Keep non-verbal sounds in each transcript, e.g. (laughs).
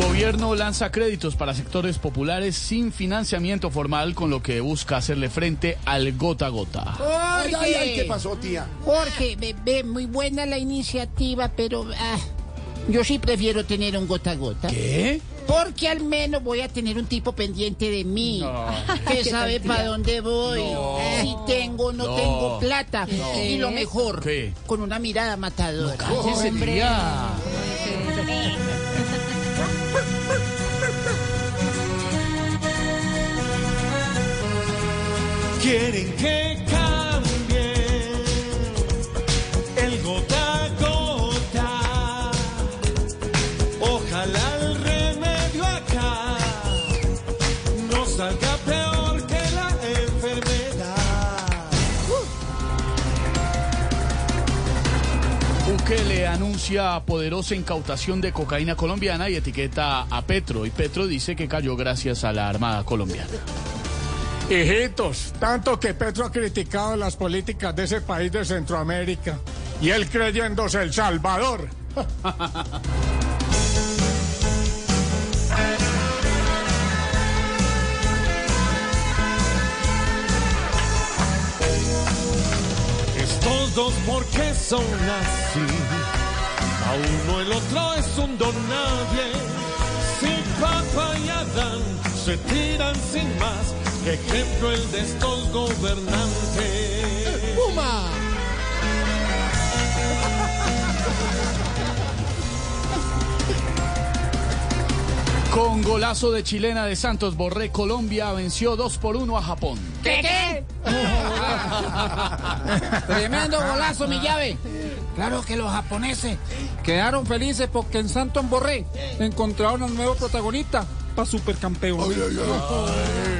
Gobierno lanza créditos para sectores populares sin financiamiento formal, con lo que busca hacerle frente al gota a gota. Ay, ay, ay, ¿qué Jorge, pasó, tía? Jorge, bebé, muy buena la iniciativa, pero ah, yo sí prefiero tener un gota a gota. ¿Qué? Porque al menos voy a tener un tipo pendiente de mí, (laughs) que sabe para dónde voy, si tengo o no, No. tengo plata. Y lo mejor, ¿Qué? con una mirada matadora. Cállese, Quieren que cambie el gota a gota. Ojalá el remedio acá no salga peor que la enfermedad. Bukele anuncia poderosa incautación de cocaína colombiana y etiqueta a Petro. Y Petro dice que cayó gracias a la Armada colombiana. Hijitos, tanto que Petro ha criticado las políticas de ese país de Centroamérica y él creyéndose el Salvador. (laughs) Estos dos porque son así. A uno el otro es un don nadie. Si Papa y Adán se tiran sin más, qué ejemplo el de estos gobernantes. ¡Puma! Con golazo de chilena de Santos Borré, Colombia venció 2 por 1 a Japón. ¿Qué, qué? (laughs) Tremendo golazo, mi llave. Claro que los japoneses Quedaron felices porque en Santos Borré encontraron al nuevo protagonista para supercampeón. Ay, ay, ay.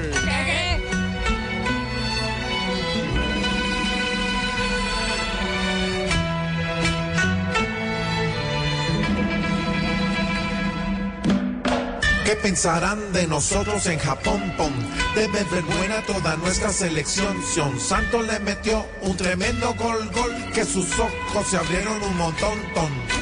¿Qué pensarán de nosotros en Japón? Pom? Debe ver buena toda nuestra selección. Sion Santos le metió un tremendo gol, gol, que sus ojos se abrieron un montón, ton.